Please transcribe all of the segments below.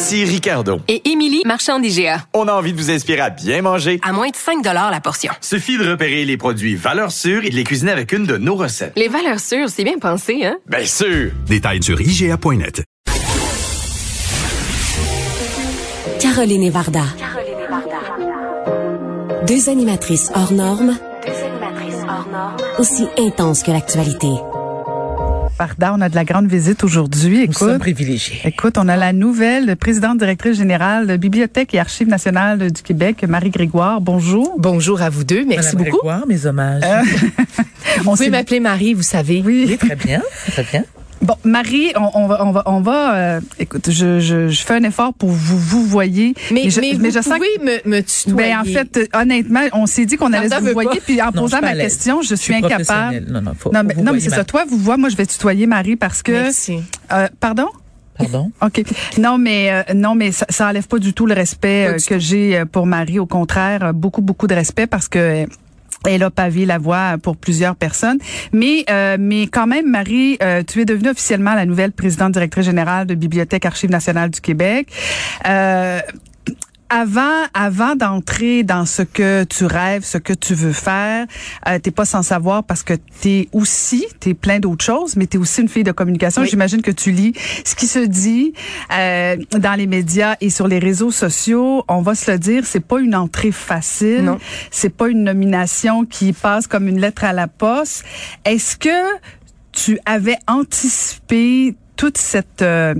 Ici Ricardo. Et Émilie, marchand d'IGA. On a envie de vous inspirer à bien manger. À moins de 5 la portion. Suffit de repérer les produits valeurs sûres et de les cuisiner avec une de nos recettes. Les valeurs sûres, c'est bien pensé, hein? Bien sûr! Détails sur IGA.net. Caroline et Varda. Deux animatrices hors normes. Aussi intenses que l'actualité. Varda, on a de la grande visite aujourd'hui. Nous sommes Écoute, privilégiés. écoute, on a la nouvelle présidente directrice générale de Bibliothèque et Archives nationales du Québec, Marie Grégoire. Bonjour. Bonjour à vous deux. Merci Madame beaucoup. Grégoire, mes hommages. On Vous pouvez m'appeler Marie, vous savez. Oui. Oui, très bien, très bien. Bon, Marie, on, on va, on va, on va. euh, écoute, je, je, je fais un effort pour vous vous voyez. Mais, je, mais vous mais je sens que- me, me tutoyer. Ben, en fait, honnêtement, on s'est dit qu'on allait se vous voyer, puis en Non, posant ma question, je Je suis suis incapable. Non, non, faut- non, faut mais, non, mais c'est ma- ça. Toi, vous voyez, moi, je vais tutoyer Marie parce que. Merci. Euh, pardon? Pardon? OK. Non, mais euh, non, mais ça, ça enlève pas du tout le respect euh, que j'ai euh, pour Marie. Au contraire, beaucoup, beaucoup de respect parce que euh, elle a pavé la voie pour plusieurs personnes. Mais, euh, mais quand même, Marie, euh, tu es devenue officiellement la nouvelle présidente directrice générale de Bibliothèque Archives nationales du Québec. Euh, avant, avant d'entrer dans ce que tu rêves, ce que tu veux faire, euh, t'es pas sans savoir parce que t'es aussi, t'es plein d'autres choses, mais t'es aussi une fille de communication. Oui. J'imagine que tu lis ce qui se dit euh, dans les médias et sur les réseaux sociaux. On va se le dire, c'est pas une entrée facile. Non. C'est pas une nomination qui passe comme une lettre à la poste. Est-ce que tu avais anticipé toute cette euh,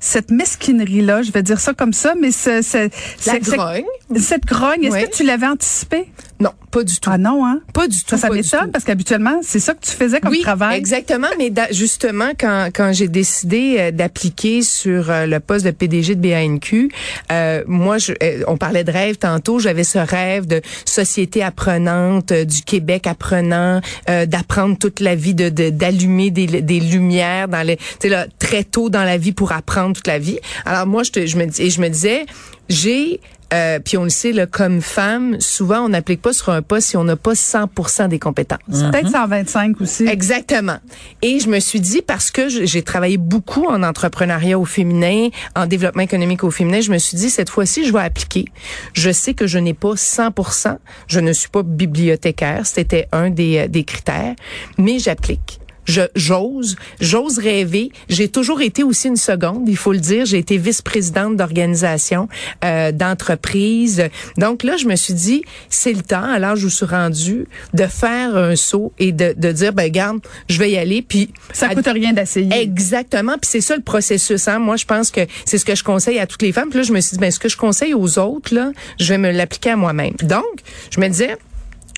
cette mesquinerie là, je vais dire ça comme ça, mais ce, ce- La c'est- c'est- grogne? Cette grogne, est-ce Oui. que tu l'avais anticipé Non, pas du tout. Ah non hein? Pas du tout. Ça, ça m'étonne parce qu'habituellement, c'est ça que tu faisais comme oui, travail. exactement. Mais da- justement, quand, quand j'ai décidé euh, d'appliquer sur euh, le poste de PDG de BANQ, euh, moi, je, euh, on parlait de rêve tantôt. J'avais ce rêve de société apprenante, du Québec apprenant, euh, d'apprendre toute la vie, de de- d'allumer des, des lumières dans les, tu sais là, très tôt dans la vie pour apprendre toute la vie. Alors moi, je, te, je me et je me disais, j'ai euh, puis on le sait, là, comme femme, souvent on n'applique pas sur un poste si on n'a pas 100% des compétences. Peut-être 125 aussi. Exactement. Et je me suis dit, parce que j'ai travaillé beaucoup en entrepreneuriat au féminin, en développement économique au féminin, je me suis dit, cette fois-ci, je vais appliquer. Je sais que je n'ai pas 100%, je ne suis pas bibliothécaire, c'était un des, euh, des critères, mais j'applique. Je j'ose, j'ose rêver. J'ai toujours été aussi une seconde, il faut le dire. J'ai été vice-présidente d'organisation, euh, d'entreprise. Donc là, je me suis dit, c'est le temps, à l'âge où je suis rendue, de faire un saut et de, de dire, ben garde, je vais y aller. Puis Ça à- coûte rien d'essayer. Exactement. Puis c'est ça le processus. Hein? Moi, je pense que c'est ce que je conseille à toutes les femmes. Puis là, je me suis dit, ben, ce que je conseille aux autres, là, je vais me l'appliquer à moi-même. Donc, je me disais,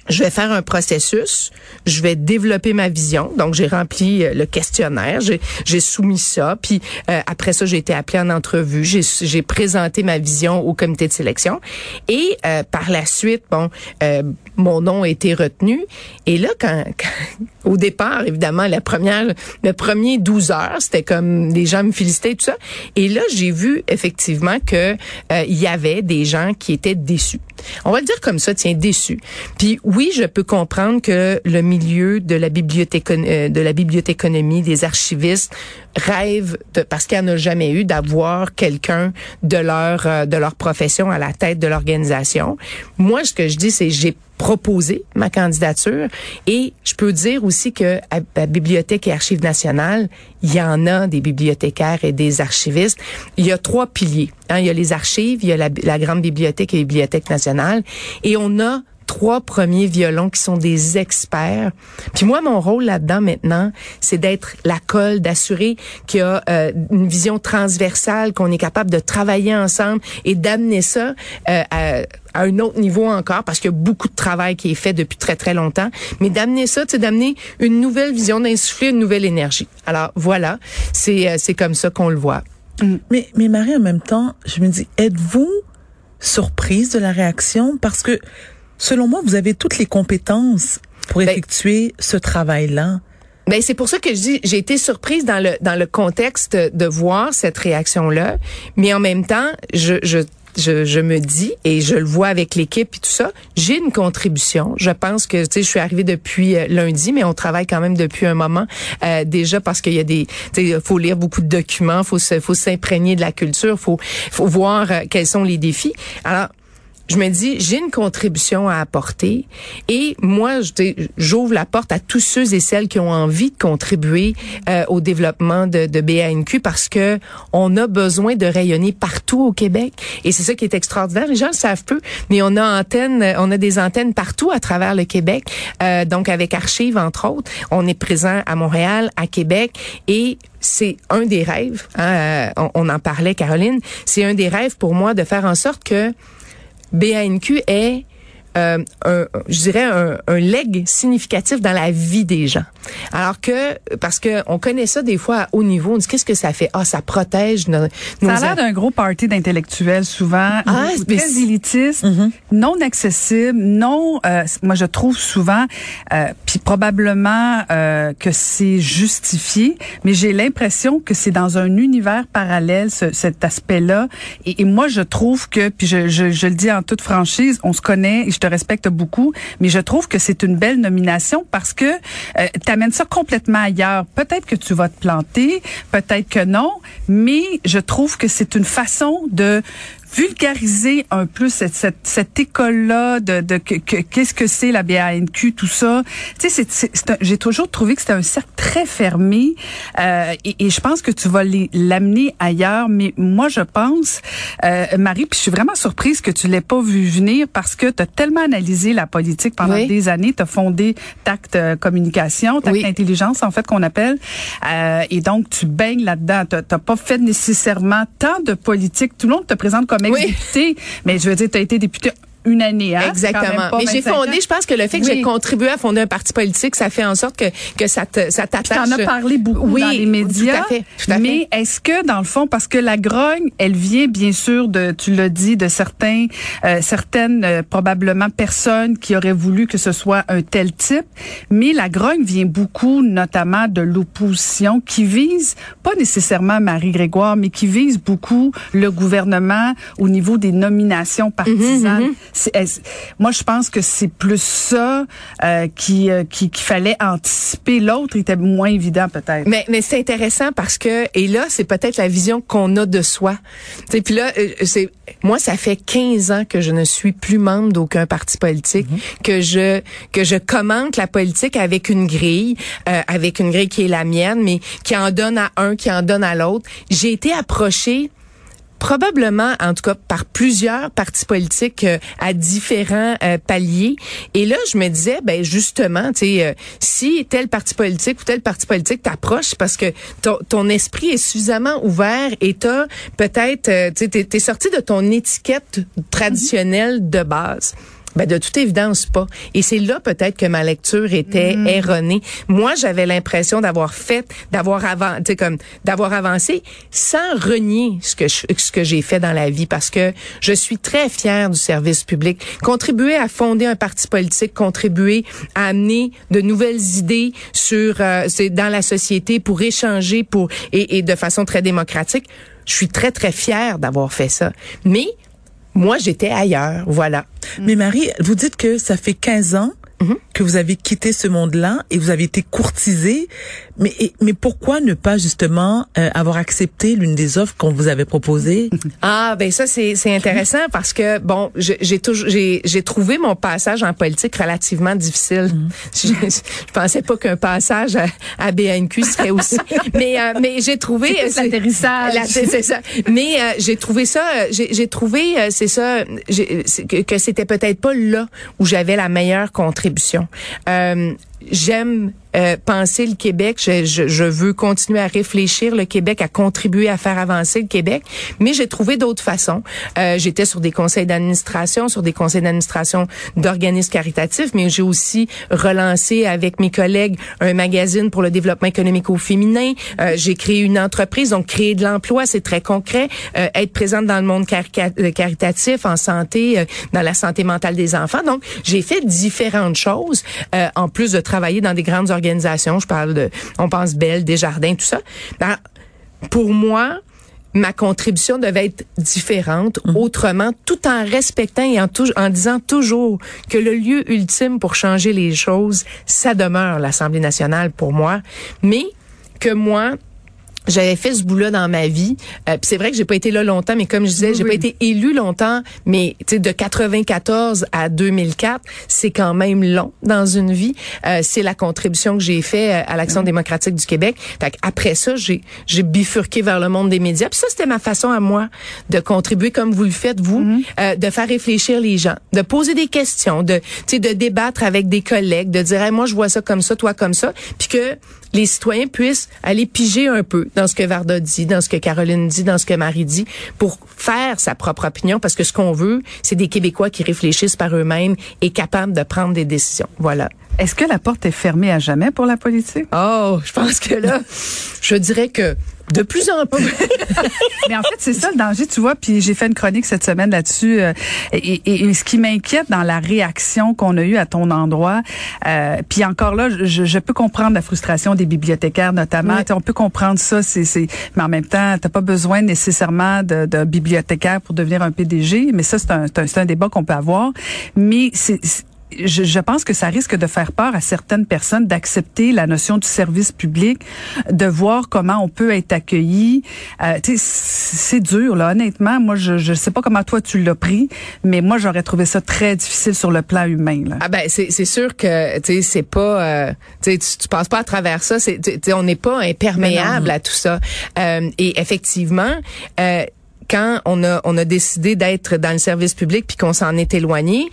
je vais faire un processus, je vais développer ma vision. Donc j'ai rempli euh, le questionnaire, j'ai soumis ça, puis euh, après ça j'ai été appelée en entrevue, j'ai j'ai présenté ma vision au comité de sélection. Et euh, par la suite bon euh, mon nom a été retenu. Et là quand, quand- au départ évidemment la première le premier 12 heures, c'était comme les gens me félicitaient et tout ça. Et là j'ai vu effectivement que euh, il y avait des gens qui étaient déçus. On va le dire comme ça, tiens, déçus. Puis oui, je peux comprendre que le milieu de la bibliothèque euh, de la bibliothéconomie, des archivistes rêve de, parce qu'il n'y en a jamais eu d'avoir quelqu'un de leur euh, de leur profession à la tête de l'organisation. Moi, ce que je dis, c'est j'ai proposé ma candidature et je peux dire aussi que à, à Bibliothèque et Archives nationales, il y en a des bibliothécaires et des archivistes. Il y a trois piliers. hein. Il y a les archives, il y a la, la grande bibliothèque et les bibliothèques nationales et on a trois premiers violons qui sont des experts. Puis moi, mon rôle là-dedans maintenant, c'est d'être la colle, d'assurer qu'il y a euh, une vision transversale, qu'on est capable de travailler ensemble et d'amener ça euh, à, un autre niveau encore, parce qu'il y a beaucoup de travail qui est fait depuis très, très longtemps, mais d'amener ça, c'est d'amener une nouvelle vision, d'insuffler une nouvelle énergie. Alors voilà, c'est euh, c'est comme ça qu'on le voit. Mais, mais Marie, en même temps, je me dis, êtes-vous surprise de la réaction? Parce que, selon moi, vous avez toutes les compétences pour Ben- effectuer ce travail-là. Ben c'est pour ça que je dis j'ai été surprise dans le dans le contexte de voir cette réaction là, mais en même temps je je je, je me dis et je le vois avec l'équipe et tout ça, j'ai une contribution. Je pense que tu sais je suis arrivée depuis euh, lundi, mais on travaille quand même depuis un moment euh, déjà parce qu'il y a des tu sais faut lire beaucoup de documents, faut se faut s'imprégner de la culture, faut faut voir euh, quels sont les défis. Alors je me dis, j'ai une contribution à apporter et moi, j'ouvre la porte à tous ceux et celles qui ont envie de contribuer euh, au développement de, de BANQ parce que on a besoin de rayonner partout au Québec et c'est ça qui est extraordinaire. Les gens le savent peu, mais on a antenne, on a des antennes partout à travers le Québec. Euh, donc avec Archive entre autres, on est présent à Montréal, à Québec et c'est un des rêves. hein, euh, on en parlait, Caroline. C'est un des rêves pour moi de faire en sorte que BANQ est euh, un, je dirais un, un leg significatif dans la vie des gens. Alors que parce que on connaît ça des fois à haut niveau, on dit qu'est-ce que ça fait? Ah, ça protège nos, nos Ça a l'air d'un gros party d'intellectuels souvent, Ah, très élitiste, non accessible, non. euh, moi, je trouve souvent, euh, puis probablement euh, que c'est justifié, mais j'ai l'impression que c'est dans un univers parallèle ce- cet aspect-là. Et, et moi, je trouve que, puis je, je, je le dis en toute franchise, on se connaît je te respecte beaucoup, mais je trouve que c'est une belle nomination parce que euh, t'amènes ça complètement ailleurs. Peut-être que tu vas te planter, peut-être que non, mais je trouve que c'est une façon de vulgariser un peu cette, cette, cette école-là de, de que- que- qu'est-ce que c'est la BANQ, tout ça. Tu sais, c'est- j'ai toujours trouvé que c'était un cercle très fermé euh, et, et je pense que tu vas l'amener ailleurs. Mais moi, je pense, euh, Marie, puis je suis vraiment surprise que tu l'aies pas vu venir parce que tu as tellement analysé la politique pendant Oui. des années. Tu as fondé Tact euh, Communication, Tact Oui. Intelligence, en fait, qu'on appelle. Euh, et donc, tu baignes là-dedans. Tu n'as pas fait nécessairement tant de politique. Tout le monde te présente comme Oui. ex-député, mais je veux dire, tu as été député une année. Hein? Quand même Exactement. Mais j'ai 25 ans. fondé, je pense que le fait que Oui. j'ai contribué à fonder un parti politique, ça fait en sorte que que ça te ça Tu t'attache. en as parlé beaucoup oui, dans les médias. Tout à fait. Tout à mais est-ce que dans le fond, parce que la grogne, elle vient bien sûr de, tu l'as dit, de certains, euh, certaines euh, probablement personnes qui auraient voulu que ce soit un tel type, mais la grogne vient beaucoup, notamment de l'opposition, qui vise pas nécessairement Marie Grégoire, mais qui vise beaucoup le gouvernement au niveau des nominations partisanes. C'est- est-ce- moi, je pense que c'est plus ça euh, qui, euh, qui qu'il fallait anticiper. L'autre était moins évident peut-être. Mais, mais c'est intéressant parce que et là c'est peut-être la vision qu'on a de soi. Sais, puis là euh, c'est moi ça fait 15 ans que je ne suis plus membre d'aucun parti politique, que je que je commente la politique avec une grille, euh, avec une grille qui est la mienne, mais qui en donne à un, qui en donne à l'autre. J'ai été approchée probablement, en tout cas, par plusieurs partis politiques euh, à différents euh, paliers. Et là, je me disais, ben justement, euh, si tel parti politique ou tel parti politique t'approche, parce que ton, ton esprit est suffisamment ouvert et t'as peut-être, euh, tu sais, t'es sorti de ton étiquette traditionnelle de base. Ben de toute évidence pas. Et c'est là peut-être que ma lecture était erronée. Moi, j'avais l'impression d'avoir fait, d'avoir avancé, tu sais, comme d'avoir avancé sans renier ce que je- ce que j'ai fait dans la vie parce que je suis très fière du service public. Contribuer à fonder un parti politique, contribuer à amener de nouvelles idées sur euh, c'est dans la société pour échanger pour et, et de façon très démocratique. Je suis très très fière d'avoir fait ça. Mais moi, j'étais ailleurs, voilà. Mais Marie, vous dites que ça fait 15 ans Mhm. que vous avez quitté ce monde-là et vous avez été courtisée. Mais, et- mais pourquoi ne pas justement euh, avoir accepté l'une des offres qu'on vous avait proposées? Ah ben ça c'est c'est intéressant parce que bon j'ai toujours j'ai j'ai trouvé mon passage en politique relativement difficile. Je, je pensais pas qu'un passage à, à BNQ serait aussi mais euh, mais j'ai trouvé C'est plus l'atterrissage. La- c'est ça. Mais euh, j'ai trouvé ça euh, j'ai trouvé euh, c'est ça que, que c'était peut-être pas là où j'avais la meilleure contribution. Euh, j'aime euh, penser le Québec. Je, je, je veux continuer à réfléchir le Québec, à contribuer à faire avancer le Québec. Mais j'ai trouvé d'autres façons. Euh, J'étais sur des conseils d'administration, sur des conseils d'administration d'organismes caritatifs, mais j'ai aussi relancé avec mes collègues un magazine pour le développement économique au féminin. Euh, j'ai créé une entreprise, donc créer de l'emploi, c'est très concret. Euh, être présente dans le monde euh, caritatif, en santé, euh, dans la santé mentale des enfants. Donc, j'ai fait différentes choses, en plus de travailler dans des grandes organisations. Je parle de, on pense Belle, Desjardins, tout ça. Ben, pour moi, ma contribution devait être différente, autrement, tout en respectant et en, en disant toujours que le lieu ultime pour changer les choses, ça demeure l'Assemblée nationale pour moi, mais que moi, j'avais fait ce bout-là dans ma vie. Euh, c'est vrai que j'ai pas été là longtemps, mais comme je disais, j'ai pas été élue longtemps. Mais tu sais, de 94 à 2004, c'est quand même long dans une vie. Euh, c'est la contribution que j'ai fait euh, à l'Action démocratique du Québec. Fait après ça, j'ai j'ai bifurqué vers le monde des médias. Puis ça, c'était ma façon à moi de contribuer comme vous le faites vous, euh, de faire réfléchir les gens, de poser des questions, de tu sais, de débattre avec des collègues, de dire Hey, moi je vois ça comme ça, toi comme ça, puis que les citoyens puissent aller piger un peu dans ce que Varda dit, dans ce que Caroline dit, dans ce que Marie dit, pour faire sa propre opinion, parce que ce qu'on veut, c'est des Québécois qui réfléchissent par eux-mêmes et capables de prendre des décisions. Voilà. Est-ce que la porte est fermée à jamais pour la politique? Oh, je pense que là, je dirais que de plus en plus. Mais en fait, c'est ça le danger, tu vois. Puis j'ai fait une chronique cette semaine là-dessus. euh, et, et- et ce qui m'inquiète dans la réaction qu'on a eue à ton endroit, euh, puis encore là, je, je peux comprendre la frustration des bibliothécaires notamment. Oui. On peut comprendre ça. C'est, c'est, mais en même temps, t'as pas besoin nécessairement de bibliothécaire pour devenir un PDG. Mais ça, c'est un, c'est un, débat qu'on peut avoir. Mais c'est- je, je pense que ça risque de faire peur à certaines personnes d'accepter la notion du service public, de voir comment on peut être accueilli. Euh, c'est dur là, honnêtement. Moi, je je sais pas comment toi tu l'as pris, mais moi j'aurais trouvé ça très difficile sur le plan humain. Là. Ah ben c'est sûr que tu sais c'est pas euh, tu tu passes pas à travers ça c'est on n'est pas imperméable à tout ça Euh, et effectivement euh, quand on a on a décidé d'être dans le service public puis qu'on s'en est éloigné,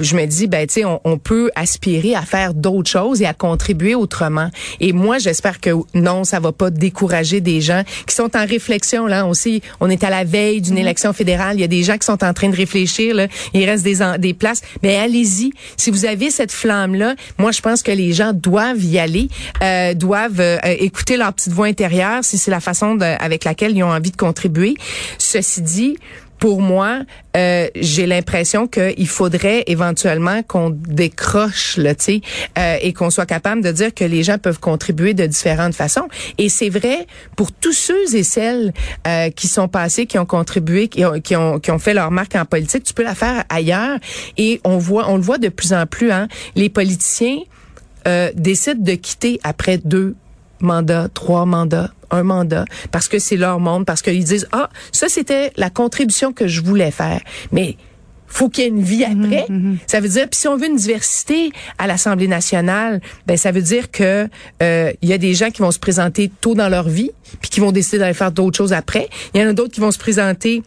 je me dis ben tu sais on, on peut aspirer à faire d'autres choses et à contribuer autrement. Et moi j'espère que non, ça va pas décourager des gens qui sont en réflexion là aussi. On est à la veille d'une élection fédérale, il y a des gens qui sont en train de réfléchir là, il reste des des places. Mais allez-y, si vous avez cette flamme là, moi je pense que les gens doivent y aller, euh, doivent euh, écouter leur petite voix intérieure si c'est la façon de- avec laquelle ils ont envie de contribuer. Ceci dit, pour moi, euh, j'ai l'impression qu'il faudrait éventuellement qu'on décroche, là, tu euh, et qu'on soit capable de dire que les gens peuvent contribuer de différentes façons. Et c'est vrai pour tous ceux et celles euh, qui sont passés, qui ont contribué, qui ont, qui ont, qui ont fait leur marque en politique. Tu peux la faire ailleurs. Et on voit, on le voit de plus en plus. Hein, les politiciens euh, décident de quitter après deux mandats, trois mandats, un mandat, parce que c'est leur monde, parce qu'ils disent, ah, ça c'était la contribution que je voulais faire. Mais faut qu'il y ait une vie après. Ça veut dire, puis si on veut une diversité à l'Assemblée nationale, ben ça veut dire que euh, il y a des gens qui vont se présenter tôt dans leur vie, puis qui vont décider d'aller faire d'autres choses après. Il y en a d'autres qui vont se présenter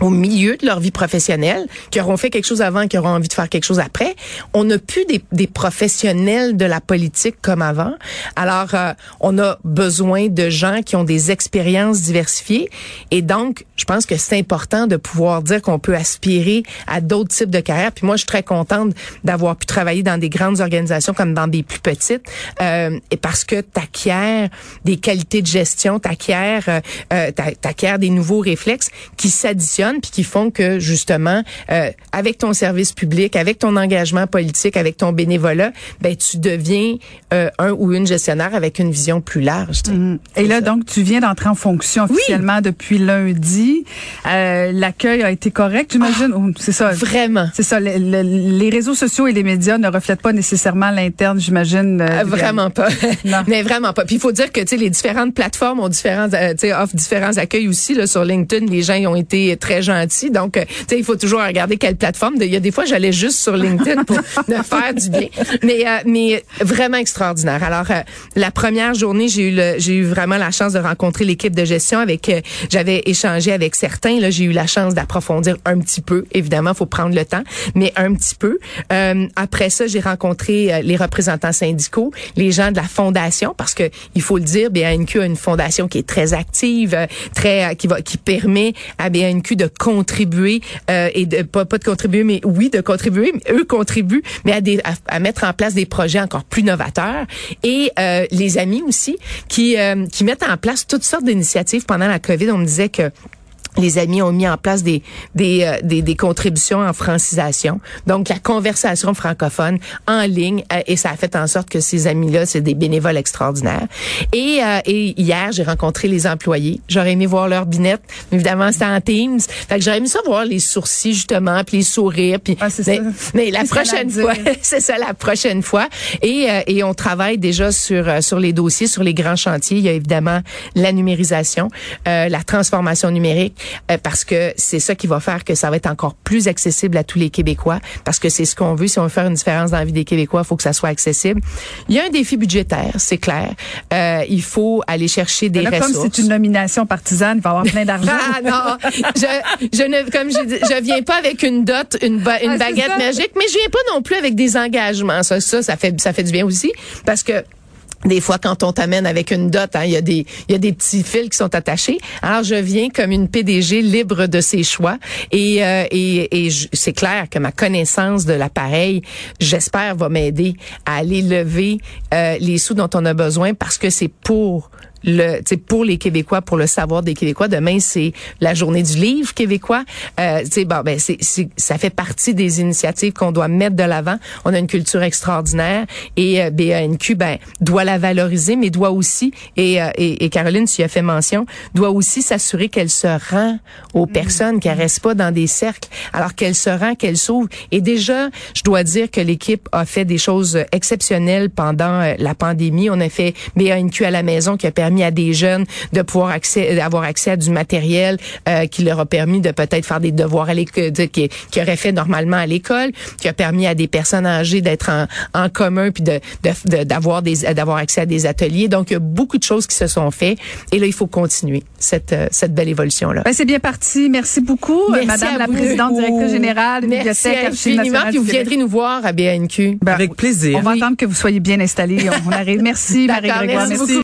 au milieu de leur vie professionnelle, qui auront fait quelque chose avant, qui auront envie de faire quelque chose après. On n'a plus des, des professionnels de la politique comme avant. Alors, euh, on a besoin de gens qui ont des expériences diversifiées. Et donc, je pense que c'est important de pouvoir dire qu'on peut aspirer à d'autres types de carrières. Puis moi, je suis très contente d'avoir pu travailler dans des grandes organisations comme dans des plus petites. Euh, et parce que t'acquiers des qualités de gestion, t'acquiers, euh, euh, t'a- t'acquiers des nouveaux réflexes qui s'additionnent puis qui font que justement, euh, avec ton service public, avec ton engagement politique, avec ton bénévolat, ben tu deviens euh, un ou une gestionnaire avec une vision plus large. sais. Et là, donc, tu viens d'entrer en fonction officiellement depuis lundi. Euh, L'accueil a été correct, j'imagine? Ou c'est ça? Vraiment. C'est ça. le- le- les réseaux sociaux et les médias ne reflètent pas nécessairement l'interne, j'imagine. du- vraiment pas. Non. Mais vraiment pas. Puis il faut dire que tu sais les différentes plateformes ont différents tu sais offrent différents accueils aussi là sur LinkedIn, les gens y ont été très très gentil. Donc, euh, tu sais, il faut toujours regarder quelle plateforme. Il y a des fois, j'allais juste sur LinkedIn pour me faire du bien. Mais, euh, mais vraiment extraordinaire. Alors, euh, la première journée, j'ai eu le, j'ai eu vraiment la chance de rencontrer l'équipe de gestion avec, euh, j'avais échangé avec certains. Là, j'ai eu la chance d'approfondir un petit peu. Évidemment, faut prendre le temps, mais un petit peu. Euh, après ça, j'ai rencontré euh, les représentants syndicaux, les gens de la fondation, parce que il faut le dire, BANQ a une fondation qui est très active, très, qui va, qui permet à BANQ de contribuer euh, et de pas, pas de contribuer, mais oui de contribuer. eux contribuent, mais à, des, à mettre en place des projets encore plus novateurs. Et euh, les amis aussi qui euh, qui mettent en place toutes sortes d'initiatives pendant la COVID. On me disait que les amis ont mis en place des des, euh, des, des contributions en francisation, donc la conversation francophone en ligne, euh, et ça a fait en sorte que ces amis-là, c'est des bénévoles extraordinaires. Et, euh, et hier, j'ai rencontré les employés. J'aurais aimé voir leur binette, mais évidemment c'était en Teams. Fait que j'aurais aimé ça voir les sourcils justement, puis les sourires, puis Ah, mais, mais la prochaine la fois, c'est ça la prochaine fois. Et, euh, et on travaille déjà sur euh, sur les dossiers, sur les grands chantiers. Il y a évidemment la numérisation, euh, la transformation numérique, euh, parce que c'est ça qui va faire que ça va être encore plus accessible à tous les Québécois, parce que c'est ce qu'on veut. Si on veut faire une différence dans la vie des Québécois, il faut que ça soit accessible. Il y a un défi budgétaire, c'est clair. Euh, il faut aller chercher des Là, comme ressources. c'est une nomination partisane, il va avoir plein d'argent. Ah non, je, je ne, comme je, dis, je viens pas avec une dot, une, ba- une Ah, baguette magique, mais je viens pas non plus avec des engagements. Ça, ça, ça fait, ça fait du bien aussi, parce que des fois, quand on t'amène avec une dot, hein, il y a des, y a des petits fils qui sont attachés. Alors, je viens comme une PDG libre de ses choix, et euh, et, et c'est clair que ma connaissance de l'appareil, j'espère, va m'aider à aller lever euh, les sous dont on a besoin, parce que c'est pour le, pour les Québécois, pour le savoir des Québécois. Demain, c'est la journée du livre québécois. Euh, tu sais, bon, ben, c'est, ça fait partie des initiatives qu'on doit mettre de l'avant. On a une culture extraordinaire et euh, BANQ, ben, doit la valoriser, mais doit aussi, et, euh, et, et Caroline, tu y as fait mention, doit aussi s'assurer qu'elle se rend aux personnes, qu'elle reste pas dans des cercles, alors qu'elle se rend, qu'elle s'ouvre. Et déjà, je dois dire que l'équipe a fait des choses exceptionnelles pendant euh, la pandémie. On a fait BANQ à la maison qui a permis à des jeunes de pouvoir accès, d'avoir accès à du matériel euh, qui leur a permis de peut-être faire des devoirs à l'école, de- qui, qui auraient fait normalement à l'école, qui a permis à des personnes âgées d'être en, en commun puis de, de- de- d'avoir des d'avoir accès à des ateliers. Donc il y a beaucoup de choses qui se sont faites et là il faut continuer cette euh, cette belle évolution là. Ben, c'est bien parti. Merci beaucoup, euh, Merci Madame la vous. Présidente, directrice générale, Merci Bibliothèque, Archives infiniment, puis vous viendrez nous voir à BANQ. Ben, Avec plaisir. On va Oui. attendre que vous soyez bien installés. On, on arrive. Merci, Marie-Grégoire. merci beaucoup.